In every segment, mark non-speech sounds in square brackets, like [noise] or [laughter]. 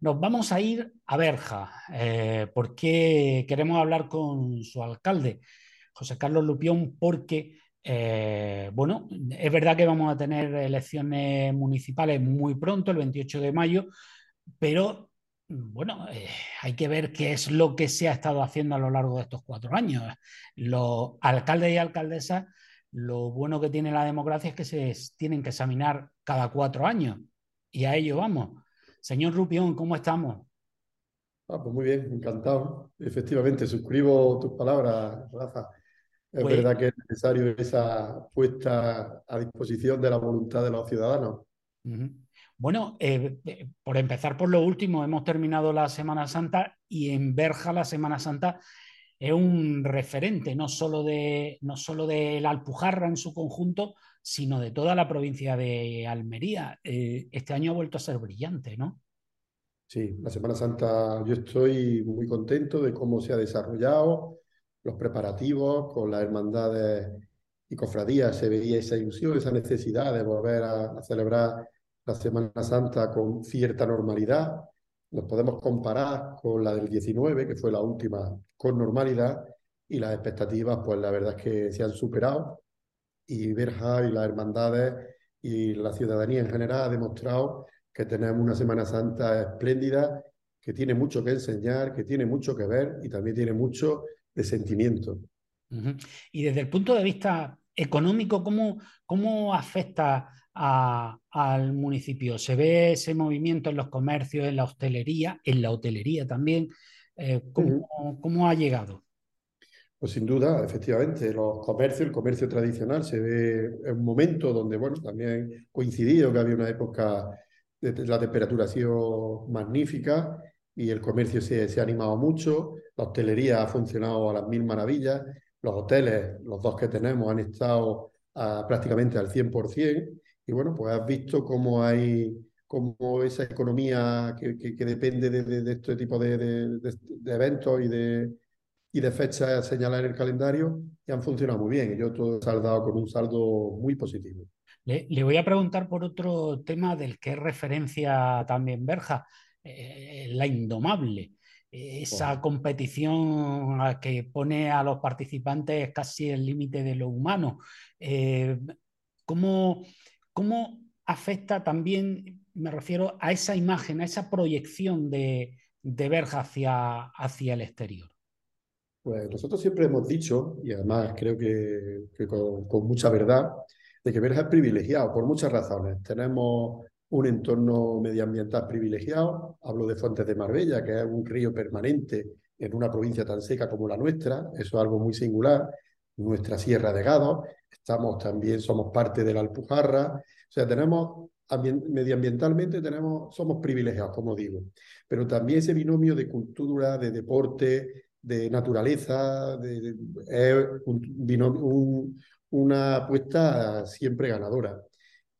Nos vamos a ir a Berja, eh, porque queremos hablar con su alcalde, José Carlos Lupión, porque, eh, bueno, es verdad que vamos a tener elecciones municipales muy pronto, el 28 de mayo, pero, bueno, eh, hay que ver qué es lo que se ha estado haciendo a lo largo de estos cuatro años. Los alcaldes y alcaldesas, lo bueno que tiene la democracia es que se tienen que examinar cada cuatro años, y a ello vamos. Señor Rupión, ¿cómo estamos? Ah, pues muy bien, encantado. Efectivamente, suscribo tus palabras, Rafa. Es pues verdad que es necesario esa puesta a disposición de la voluntad de los ciudadanos. Bueno, eh, eh, por empezar por lo último, hemos terminado la Semana Santa y en Berja la Semana Santa es un referente no solo de, no solo de la Alpujarra en su conjunto, sino de toda la provincia de Almería. Eh, este año ha vuelto a ser brillante, ¿no? Sí, la Semana Santa yo estoy muy contento de cómo se ha desarrollado, los preparativos con las hermandades y cofradías, se veía esa ilusión, esa necesidad de volver a, celebrar la Semana Santa con cierta normalidad. Nos podemos comparar con la del 19, que fue la última con normalidad, y las expectativas, pues la verdad es que se han superado y Berja y las hermandades y la ciudadanía en general ha demostrado que tenemos una Semana Santa espléndida, que tiene mucho que enseñar, que tiene mucho que ver y también tiene mucho de sentimiento. Y desde el punto de vista económico, ¿cómo, cómo afecta al municipio? ¿Se ve ese movimiento en los comercios, en la hostelería, en la hotelería también? Eh, ¿cómo, ha llegado? Pues sin duda, efectivamente, los comercios, el comercio tradicional se ve en un momento donde, bueno, también coincidido que había una época de la temperatura ha sido magnífica y el comercio se, se ha animado mucho, la hostelería ha funcionado a las mil maravillas, los hoteles, los dos que tenemos, han estado prácticamente al 100% y bueno, pues has visto cómo hay cómo esa economía que, que, depende de, de, este tipo de, de eventos y de, y de fecha señalar en el calendario y han funcionado muy bien. Y yo todo he saldado con un saldo muy positivo. Le, voy a preguntar por otro tema del que es referencia también Berja, eh, la indomable. Esa competición que pone a los participantes casi el límite de lo humano. Eh, ¿cómo, ¿Cómo afecta también, me refiero a esa imagen, a esa proyección de, de Berja hacia, el exterior? Pues nosotros siempre hemos dicho, y además creo que, con, mucha verdad, de que Berja es privilegiado por muchas razones. Tenemos un entorno medioambiental privilegiado, hablo de Fuentes de Marbella, que es un río permanente en una provincia tan seca como la nuestra, eso es algo muy singular, nuestra Sierra de Gado, estamos también, somos parte de la Alpujarra, o sea, tenemos medioambientalmente tenemos, somos privilegiados, como digo, pero también ese binomio de cultura, de deporte, de naturaleza, de, es una apuesta siempre ganadora.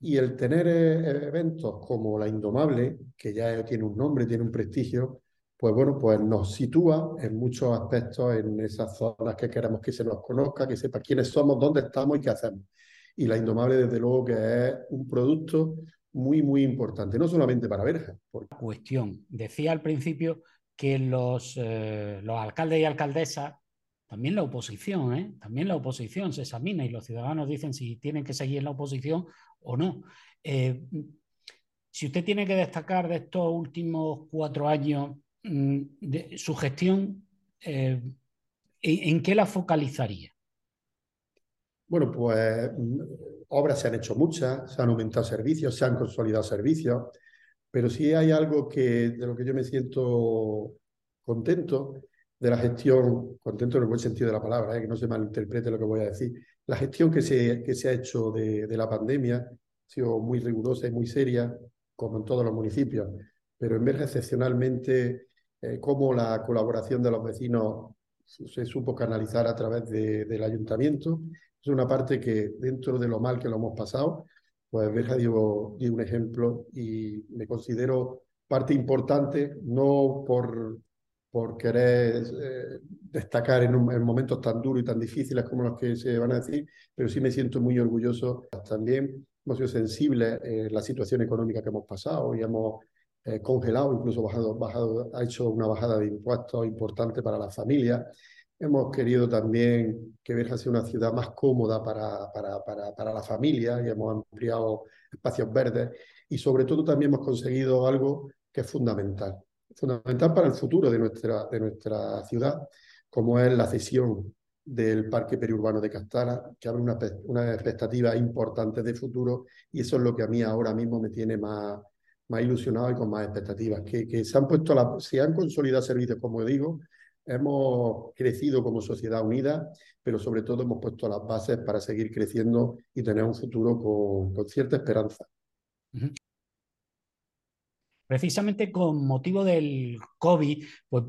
Y el tener eh, eventos como la Indomable, que ya tiene un nombre, tiene un prestigio, pues bueno, pues nos sitúa en muchos aspectos en esas zonas que queremos que se nos conozca, que sepa quiénes somos, dónde estamos y qué hacemos. Y la Indomable, desde luego, que es un producto muy, muy importante, no solamente para Verja. Cuestión. Decía al principio que los, eh, los alcaldes y alcaldesas, también la oposición, ¿eh? también la oposición se examina y los ciudadanos dicen si tienen que seguir en la oposición o no. Eh, si usted tiene que destacar de estos últimos cuatro años de su gestión, ¿en qué la focalizaría? Bueno, pues mm, obras se han hecho muchas, se han aumentado servicios, se han consolidado servicios. Pero sí hay algo que, de lo que yo me siento contento de la gestión, contento en el buen sentido de la palabra, ¿eh? que no se malinterprete lo que voy a decir. La gestión que se, que se ha hecho de, de la pandemia ha sido muy rigurosa y muy seria, como en todos los municipios, pero en vez excepcionalmente eh, cómo la colaboración de los vecinos se supo canalizar a través de, del ayuntamiento. Es una parte que dentro de lo mal que lo hemos pasado, pues Berja dio, un ejemplo y me considero parte importante, no por, por querer eh, destacar en, momentos tan duros y tan difíciles como los que se van a decir, pero sí me siento muy orgulloso. También hemos sido sensibles en la situación económica que hemos pasado y hemos eh, congelado, incluso bajado, ha hecho una bajada de impuestos importante para las familias. Hemos querido también que Berja sea una ciudad más cómoda para, para, para, para la familia y hemos ampliado espacios verdes y sobre todo también hemos conseguido algo que es fundamental, fundamental para el futuro de nuestra, de nuestra ciudad, como es la cesión del Parque Periurbano de Castara, que abre una, una expectativa importante de futuro y eso es lo que a mí ahora mismo me tiene más, más ilusionado y con más expectativas, que, que se han puesto, se han consolidado servicios, como digo, hemos crecido como sociedad unida, pero sobre todo hemos puesto las bases para seguir creciendo y tener un futuro con, con cierta esperanza. Precisamente con motivo del COVID, pues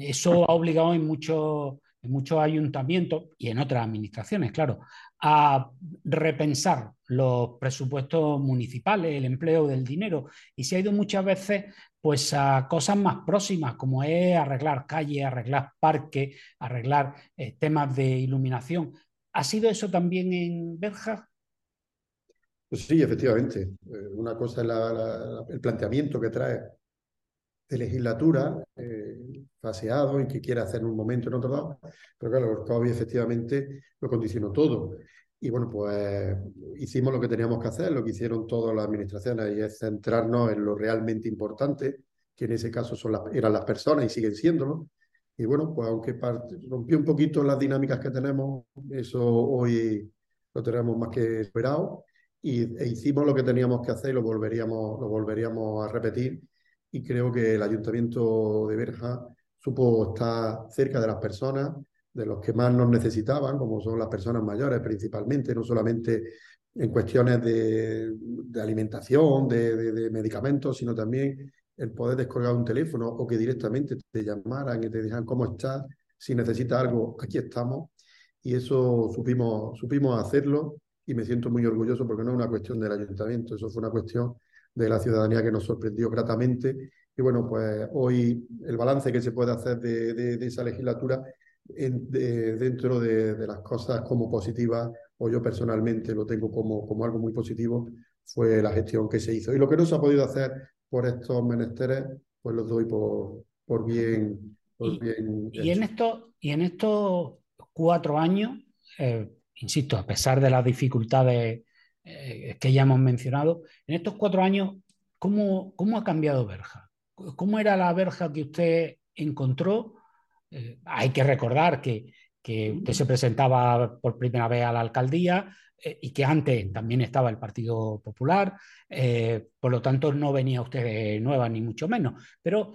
eso ha obligado en muchos en muchos ayuntamientos y en otras administraciones, claro, a repensar los presupuestos municipales, el empleo del dinero, y se ha ido muchas veces pues a cosas más próximas, como es arreglar calles, arreglar parques, arreglar eh, temas de iluminación. ¿Ha sido eso también en Berja? Pues sí, efectivamente. Eh, una cosa es el planteamiento que trae de legislatura, eh, faseado, en que quiere hacer en un momento, en otro lado, pero claro, el COVID efectivamente lo condicionó todo. Y bueno, pues hicimos lo que teníamos que hacer, lo que hicieron todas las administraciones, y es centrarnos en lo realmente importante, que en ese caso son las, eran las personas y siguen siéndolo. Y bueno, pues aunque rompió un poquito las dinámicas que tenemos, eso hoy lo tenemos más que esperado, y, e hicimos lo que teníamos que hacer y lo volveríamos, lo volveríamos a repetir y creo que el ayuntamiento de Berja supo estar cerca de las personas, de los que más nos necesitaban, como son las personas mayores principalmente, no solamente en cuestiones de, alimentación, de, medicamentos, sino también el poder descolgar un teléfono o que directamente te llamaran y te dijeran cómo estás, si necesitas algo, aquí estamos. Y eso supimos, supimos hacerlo y me siento muy orgulloso porque no es una cuestión del ayuntamiento, eso fue una cuestión de la ciudadanía que nos sorprendió gratamente. Y bueno, pues hoy el balance que se puede hacer de, de, esa legislatura en, dentro de, las cosas como positivas, o yo personalmente lo tengo como, como algo muy positivo, fue la gestión que se hizo. Y lo que no se ha podido hacer por estos menesteres, pues los doy por, por bien. y, bien y en estos, y en estos cuatro años, eh, insisto, a pesar de las dificultades eh, que ya hemos mencionado, en estos cuatro años, ¿cómo, cómo ha cambiado Berja? ¿Cómo era la Berja que usted encontró? Eh, hay que recordar que, que, usted se presentaba por primera vez a la alcaldía eh, y que antes también estaba el Partido Popular, por lo tanto no venía usted nueva ni mucho menos, pero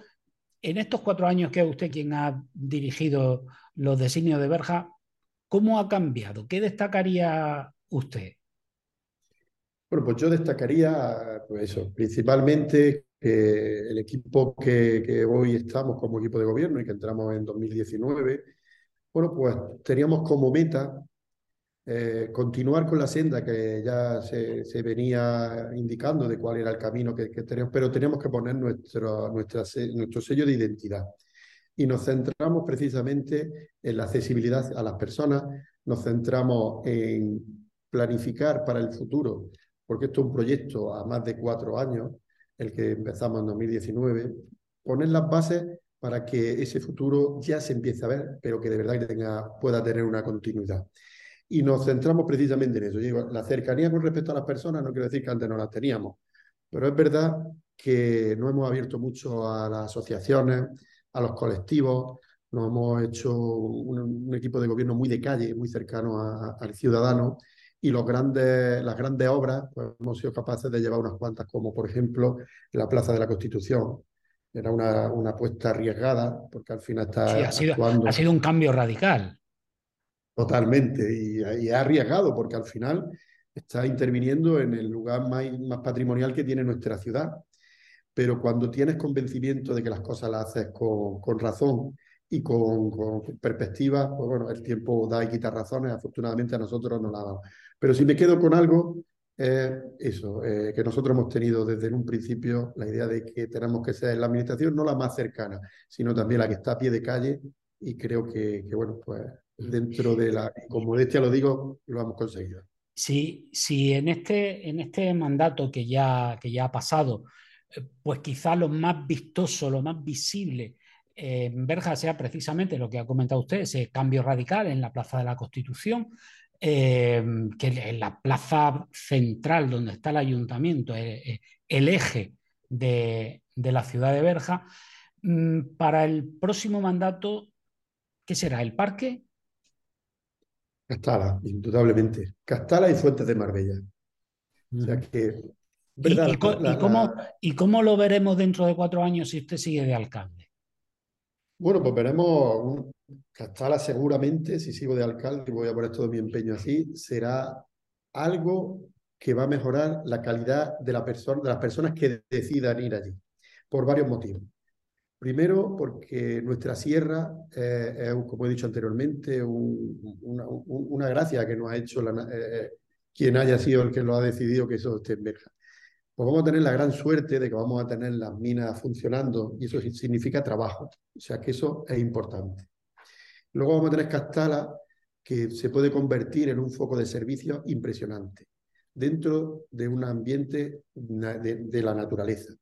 en estos cuatro años que es usted quien ha dirigido los designios de Berja, ¿cómo ha cambiado? ¿Qué destacaría usted? Bueno, pues yo destacaría, pues eso, principalmente que el equipo que, hoy estamos como equipo de gobierno y que entramos en 2019, bueno, pues teníamos como meta eh, continuar con la senda que ya se, venía indicando de cuál era el camino que, teníamos, pero teníamos que poner nuestro, nuestra, nuestro sello de identidad. Y nos centramos precisamente en la accesibilidad a las personas, nos centramos en planificar para el futuro porque esto es un proyecto a más de cuatro años, el que empezamos en 2019, poner las bases para que ese futuro ya se empiece a ver, pero que de verdad tenga, pueda tener una continuidad. Y nos centramos precisamente en eso. La cercanía con respecto a las personas no quiero decir que antes no las teníamos, pero es verdad que no hemos abierto mucho a las asociaciones, a los colectivos, nos hemos hecho un, equipo de gobierno muy de calle, muy cercano al ciudadano, y los grandes, las grandes obras pues, hemos sido capaces de llevar unas cuantas, como por ejemplo la Plaza de la Constitución. Era una, una apuesta arriesgada, porque al final está sí, ha sido, Ha sido un cambio radical. Totalmente, y, y ha arriesgado, porque al final está interviniendo en el lugar más, más patrimonial que tiene nuestra ciudad. Pero cuando tienes convencimiento de que las cosas las haces con, con razón y con, con, perspectiva, pues bueno, el tiempo da y quita razones, afortunadamente a nosotros nos la ha dado. Pero si me quedo con algo, eh, eso, eh, que nosotros hemos tenido desde un principio la idea de que tenemos que ser la administración no la más cercana, sino también la que está a pie de calle y creo que, bueno, pues dentro de la, como modestia lo digo, lo hemos conseguido. Si, si en, este, en este mandato que ya, que ya ha pasado, eh, pues quizá lo más vistoso, lo más visible en Berja sea precisamente lo que ha comentado usted, ese cambio radical en la Plaza de la Constitución, eh, que en la plaza central donde está el ayuntamiento, el eje de, de, la ciudad de Berja. Mm, para el próximo mandato, ¿qué será? ¿El parque? Castala, indudablemente. Castala y Fuentes de Marbella. O sea que. ¿Y, cómo, ¿Y, cómo, lo veremos dentro de cuatro años si usted sigue de alcalde? Bueno, pues veremos. Castala seguramente, si sigo de alcalde y voy a poner todo mi empeño así, será algo que va a mejorar la calidad de, la las personas que decidan ir allí, por varios motivos. Primero, porque nuestra sierra es, como he dicho anteriormente, una, gracia que nos ha hecho eh, eh, quien haya sido el que lo ha decidido que eso esté en. Pues vamos a tener la gran suerte de que vamos a tener las minas funcionando y eso significa trabajo. O sea que eso es importante. Luego vamos a tener Castala, que se puede convertir en un foco de servicio impresionante dentro de un ambiente de la naturaleza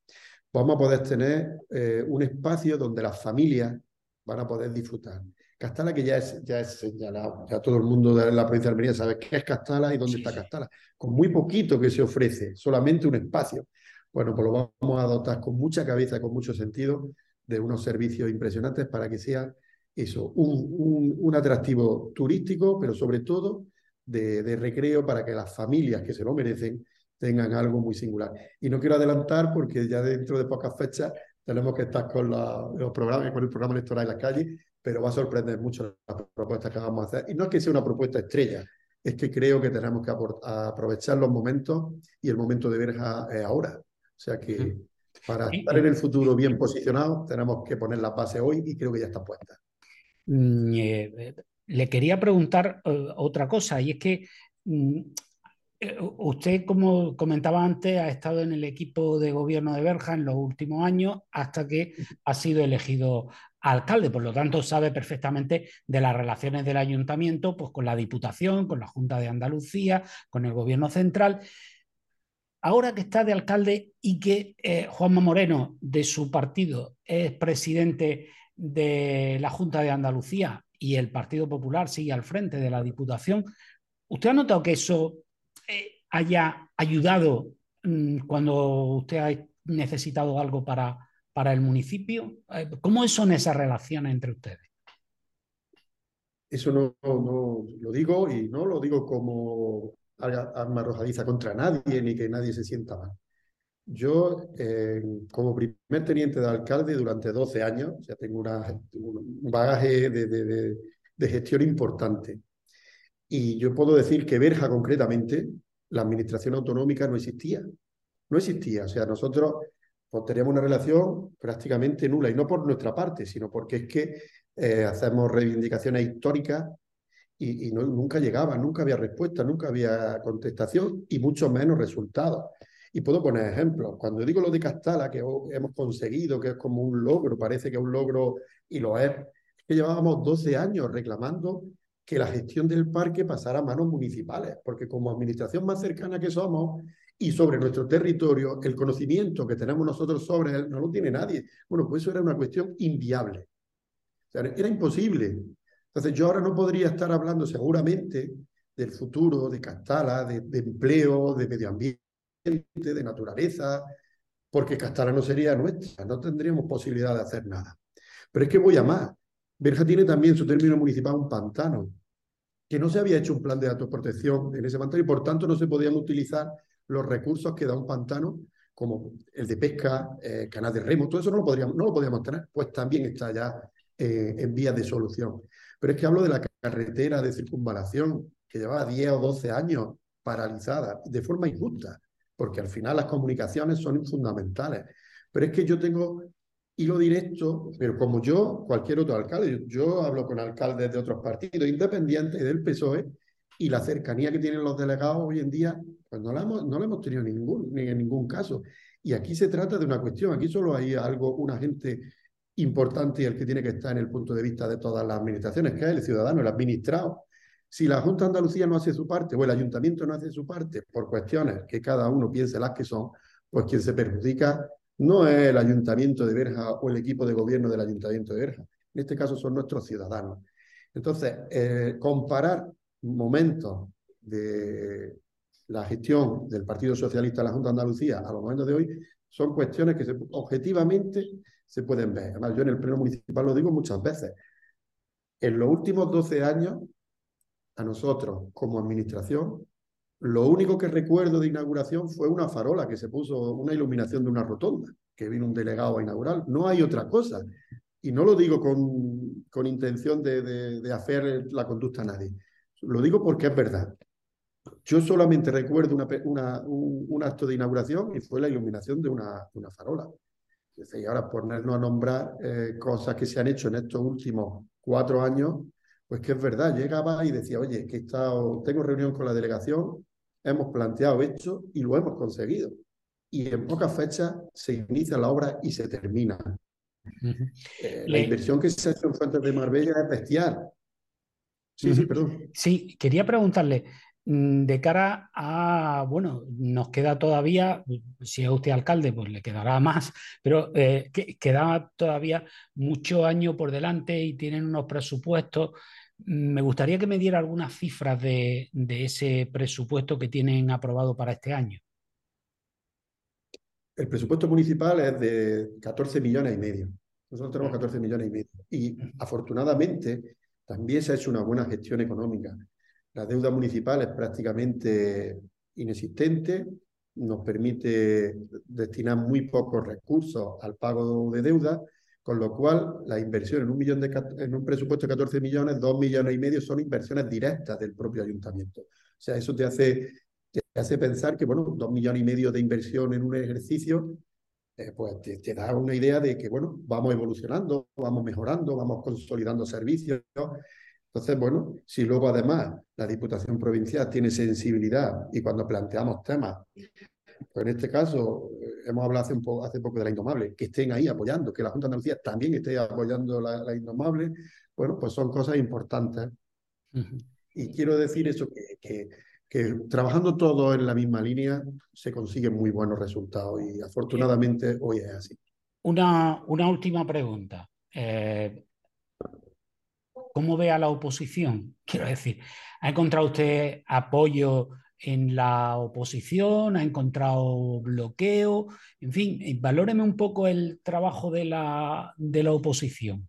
vamos a poder tener eh, un espacio donde las familias van a poder disfrutar. Castala, que ya es, ya es señalado, ya todo el mundo de la provincia de Almería sabe qué es Castala y dónde está Castala, con muy poquito que se ofrece, solamente un espacio. Bueno, pues lo vamos a dotar con mucha cabeza, con mucho sentido, de unos servicios impresionantes para que sea eso, un, un, atractivo turístico, pero sobre todo de, de recreo para que las familias que se lo merecen tengan algo muy singular. Y no quiero adelantar porque ya dentro de pocas fechas tenemos que estar con los programas, con el programa electoral en la calle, pero va a sorprender mucho la propuesta que vamos a hacer. Y no es que sea una propuesta estrella, es que creo que tenemos que aprovechar los momentos y el momento de Verja es ahora. O sea que para estar en el futuro bien posicionados tenemos que poner la base hoy y creo que ya está puesta. Mm, eh, le quería preguntar eh, otra cosa y es que mm, eh, usted, como comentaba antes, ha estado en el equipo de gobierno de Berja en los últimos años hasta que ha sido elegido alcalde, por lo tanto sabe perfectamente de las relaciones del ayuntamiento pues, con la Diputación, con la Junta de Andalucía, con el gobierno central. Ahora que está de alcalde y que eh, Juanma Moreno de su partido es presidente de la Junta de Andalucía y el Partido Popular sigue al frente de la Diputación, ¿usted ha notado que eso eh, haya ayudado mm, cuando usted ha necesitado algo para, para el municipio? Eh, ¿Cómo son esas relaciones entre ustedes? Eso no, no, lo digo y no lo digo como arma arrojadiza contra nadie ni que nadie se sienta mal. Yo, eh, como primer teniente de alcalde durante 12 años, ya tengo un bagaje de, de, de gestión importante. Y yo puedo decir que Berja concretamente, la administración autonómica no existía. No existía. O sea, nosotros pues, teníamos una relación prácticamente nula, y no por nuestra parte, sino porque es que eh, hacemos reivindicaciones históricas y, nunca llegaba, nunca había respuesta, nunca había contestación y mucho menos resultados. Y puedo poner ejemplos. Cuando digo lo de Castala, que hemos conseguido, que es como un logro, parece que es un logro y lo es, que llevábamos 12 años reclamando que la gestión del parque pasara a manos municipales, porque como administración más cercana que somos y sobre nuestro territorio, el conocimiento que tenemos nosotros sobre él no lo tiene nadie. Bueno, pues eso era una cuestión inviable. era imposible. Entonces yo ahora no podría estar hablando seguramente del futuro de Castala, de empleo, de medio ambiente, de naturaleza, porque Castala no sería nuestra, no tendríamos posibilidad de hacer nada. Pero es que voy a más. Berja tiene también su término municipal un pantano, que no se había hecho un plan de protección en ese pantano y por tanto no se podían utilizar los recursos que da un pantano, como el de pesca, eh, canal de remo, todo eso no lo, podríamos, no lo podíamos tener, pues también está ya eh, en vías de solución. Pero es que hablo de la carretera de circunvalación, que llevaba 10 o 12 años paralizada, de forma injusta, porque al final las comunicaciones son fundamentales. Pero es que yo tengo hilo directo, pero como yo, cualquier otro alcalde, yo, hablo con alcaldes de otros partidos independientes del PSOE y la cercanía que tienen los delegados hoy en día, pues no la hemos, no la hemos tenido ningún, ni en ningún caso. Y aquí se trata de una cuestión, aquí solo hay algo, una gente importante y el que tiene que estar en el punto de vista de todas las administraciones, que es el ciudadano, el administrado. Si la Junta de Andalucía no hace su parte o el ayuntamiento no hace su parte por cuestiones que cada uno piense las que son, pues quien se perjudica no es el ayuntamiento de Berja o el equipo de gobierno del ayuntamiento de Berja. En este caso son nuestros ciudadanos. Entonces, eh, comparar momentos de la gestión del Partido Socialista de la Junta de Andalucía a los momentos de hoy son cuestiones que objetivamente se pueden ver. Además, yo en el Pleno Municipal lo digo muchas veces. En los últimos 12 años, a nosotros como administración, lo único que recuerdo de inauguración fue una farola que se puso, una iluminación de una rotonda, que vino un delegado a inaugurar. No hay otra cosa. Y no lo digo con, con intención de, de, hacer la conducta a nadie. Lo digo porque es verdad. Yo solamente recuerdo una, un, acto de inauguración y fue la iluminación de una, una farola. Y ahora ponernos a nombrar eh, cosas que se han hecho en estos últimos cuatro años, pues que es verdad, llegaba y decía, oye, que he estado, tengo reunión con la delegación, hemos planteado esto y lo hemos conseguido. Y en pocas fechas se inicia la obra y se termina. Eh, la inversión que se ha hecho en Fuentes de Marbella es bestial. Sí, sí, perdón. Sí, quería preguntarle, de cara a, bueno, nos queda todavía, si es usted alcalde, pues le quedará más, pero eh, queda todavía mucho año por delante y tienen unos presupuestos. Me gustaría que me diera algunas cifras de, ese presupuesto que tienen aprobado para este año. El presupuesto municipal es de 14 millones y medio. Nosotros tenemos 14 millones y medio. Y afortunadamente también se ha hecho una buena gestión económica. La deuda municipal es prácticamente inexistente, nos permite destinar muy pocos recursos al pago de deuda, con lo cual la inversión en un, millón de, en un presupuesto de 14 millones, 2 millones y medio son inversiones directas del propio ayuntamiento. O sea, eso te hace, te hace pensar que, bueno, 2 millones y medio de inversión en un ejercicio, eh, pues te, da una idea de que, bueno, vamos evolucionando, vamos mejorando, vamos consolidando servicios. Entonces, bueno, si luego además la Diputación Provincial tiene sensibilidad y cuando planteamos temas, pues en este caso eh, hemos hablado hace, un poco, hace poco de la Indomable, que estén ahí apoyando, que la Junta de Andalucía también esté apoyando la, Indomable, bueno, pues son cosas importantes. Y quiero decir eso, que, que, trabajando todos en la misma línea se consiguen muy buenos resultados y afortunadamente hoy es así. Una, una última pregunta. Eh, ¿Cómo ve a la oposición? Quiero decir, ¿ha encontrado usted apoyo en la oposición? ¿Ha encontrado bloqueo? En fin, eh, valóreme un poco el trabajo de la, de la oposición.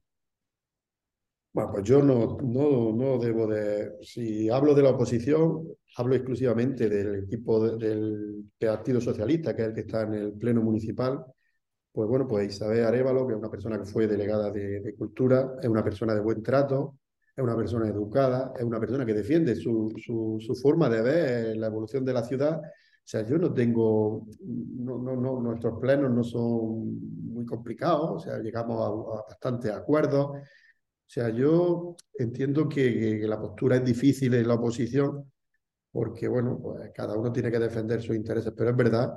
Bueno, pues yo no, no, no debo de... Si hablo de la oposición, hablo exclusivamente del equipo del Partido Socialista, que es el que está en el Pleno Municipal, pues bueno, pues Isabel Arevalo, que es una persona que fue delegada de, Cultura, es una persona de buen trato, es una persona educada, es una persona que defiende su, su, forma de ver la evolución de la ciudad. O sea, yo no tengo, no, no, no, nuestros plenos no son muy complicados, o sea, llegamos a, bastantes acuerdos. O sea, yo entiendo que, que, la postura es difícil en la oposición, porque, bueno, pues cada uno tiene que defender sus intereses, pero es verdad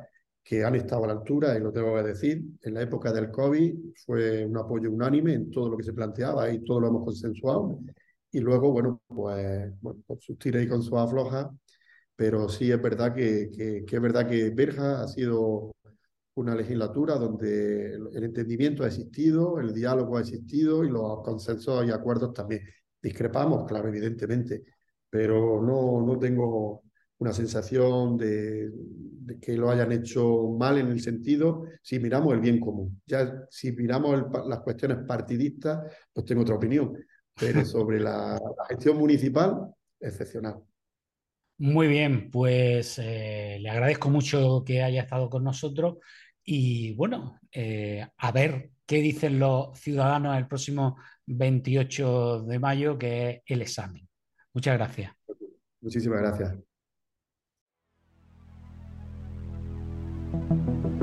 que han estado a la altura, y lo tengo que decir. En la época del COVID fue un apoyo unánime en todo lo que se planteaba y todo lo hemos consensuado. Y luego, bueno, pues, bueno, con sus tiras y con sus aflojas, pero sí es verdad que, que, que, es verdad que Berja ha sido una legislatura donde el entendimiento ha existido, el diálogo ha existido y los consensos y acuerdos también. Discrepamos, claro, evidentemente, pero no, no tengo una sensación de, que lo hayan hecho mal en el sentido, si miramos el bien común. Ya si miramos las cuestiones partidistas, pues tengo otra opinión, pero [laughs] sobre la, gestión municipal, excepcional. Muy bien, pues eh, le agradezco mucho que haya estado con nosotros y bueno, eh, a ver qué dicen los ciudadanos el próximo 28 de mayo, que es el examen. Muchas gracias. Muchísimas gracias. Thank you.